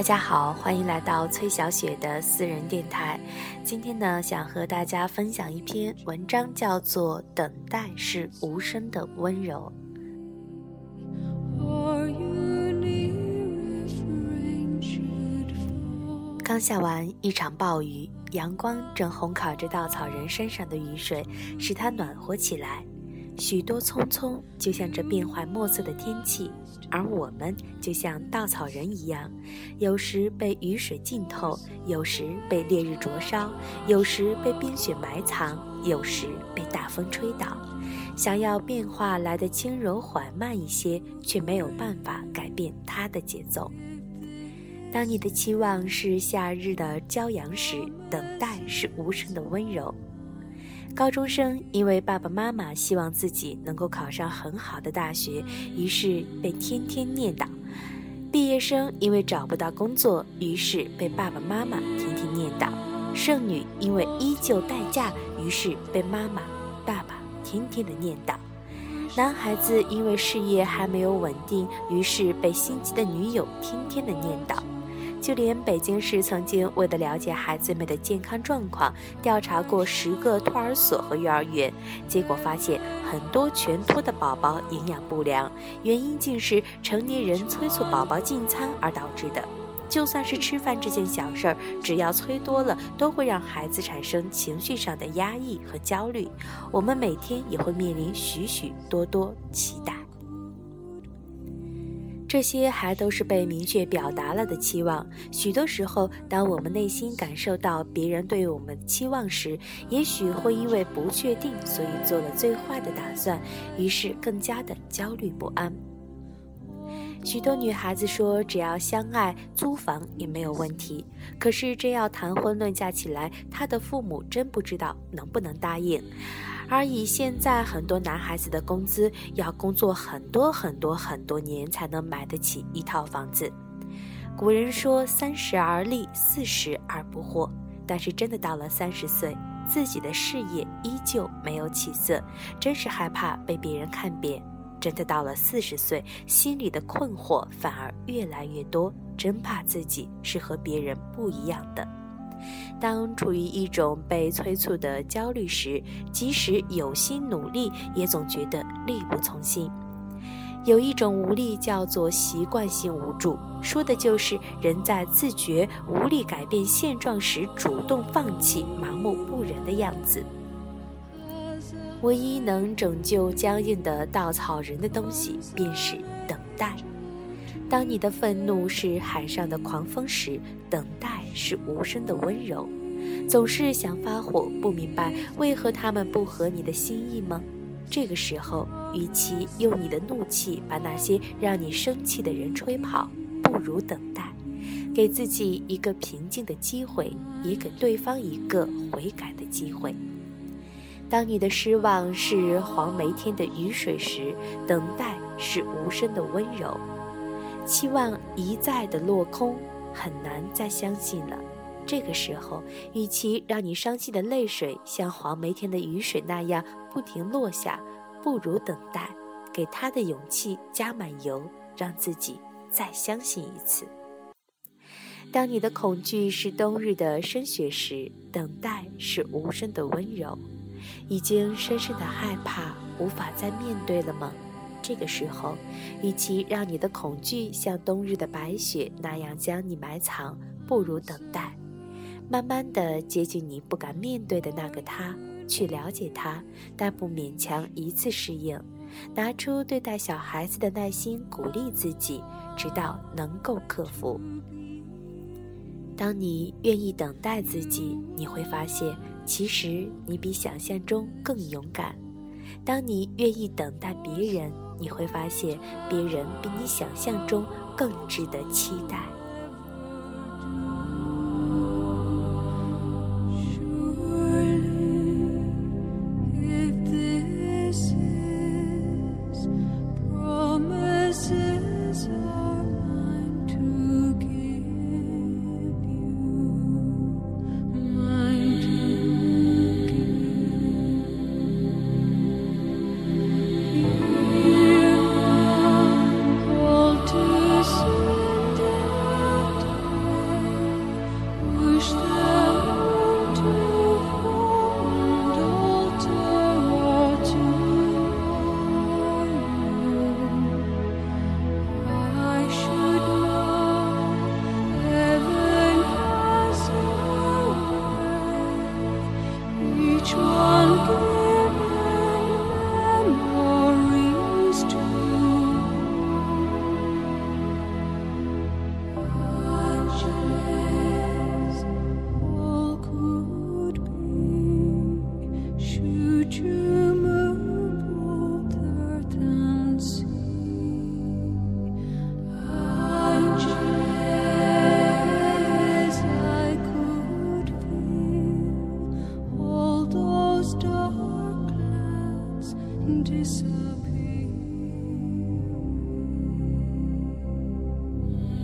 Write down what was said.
大家好，欢迎来到崔小雪的私人电台。今天呢，想和大家分享一篇文章，叫做《等待是无声的温柔》。刚下完一场暴雨，阳光正烘烤着稻草人身上的雨水，使它暖和起来。许多匆匆，就像这变幻莫测的天气，而我们就像稻草人一样，有时被雨水浸透，有时被烈日灼烧，有时被冰雪埋藏，有时被大风吹倒。想要变化来得轻柔缓慢一些，却没有办法改变它的节奏。当你的期望是夏日的骄阳时，等待是无声的温柔。高中生因为爸爸妈妈希望自己能够考上很好的大学，于是被天天念叨；毕业生因为找不到工作，于是被爸爸妈妈天天念叨；剩女因为依旧待嫁，于是被妈妈、爸爸天天的念叨；男孩子因为事业还没有稳定，于是被心急的女友天天的念叨。就连北京市曾经为了了解孩子们的健康状况，调查过十个托儿所和幼儿园，结果发现很多全托的宝宝营养不良，原因竟是成年人催促宝宝进餐而导致的。就算是吃饭这件小事儿，只要催多了，都会让孩子产生情绪上的压抑和焦虑。我们每天也会面临许许多多期待。这些还都是被明确表达了的期望。许多时候，当我们内心感受到别人对我们的期望时，也许会因为不确定，所以做了最坏的打算，于是更加的焦虑不安。许多女孩子说，只要相爱，租房也没有问题。可是，真要谈婚论嫁起来，她的父母真不知道能不能答应。而以现在很多男孩子的工资，要工作很多很多很多年才能买得起一套房子。古人说“三十而立，四十而不惑”，但是真的到了三十岁，自己的事业依旧没有起色，真是害怕被别人看扁；真的到了四十岁，心里的困惑反而越来越多，真怕自己是和别人不一样的。当处于一种被催促的焦虑时，即使有心努力，也总觉得力不从心。有一种无力叫做习惯性无助，说的就是人在自觉无力改变现状时，主动放弃、麻木不仁的样子。唯一能拯救僵硬的稻草人的东西，便是等待。当你的愤怒是海上的狂风时，等待是无声的温柔。总是想发火，不明白为何他们不合你的心意吗？这个时候，与其用你的怒气把那些让你生气的人吹跑，不如等待，给自己一个平静的机会，也给对方一个悔改的机会。当你的失望是黄梅天的雨水时，等待是无声的温柔。期望一再的落空，很难再相信了。这个时候，与其让你伤心的泪水像黄梅天的雨水那样不停落下，不如等待，给他的勇气加满油，让自己再相信一次。当你的恐惧是冬日的深雪时，等待是无声的温柔。已经深深的害怕，无法再面对了吗？这个时候，与其让你的恐惧像冬日的白雪那样将你埋藏，不如等待，慢慢的接近你不敢面对的那个他，去了解他，但不勉强一次适应，拿出对待小孩子的耐心，鼓励自己，直到能够克服。当你愿意等待自己，你会发现，其实你比想象中更勇敢。当你愿意等待别人。你会发现，别人比你想象中更值得期待。Disappear.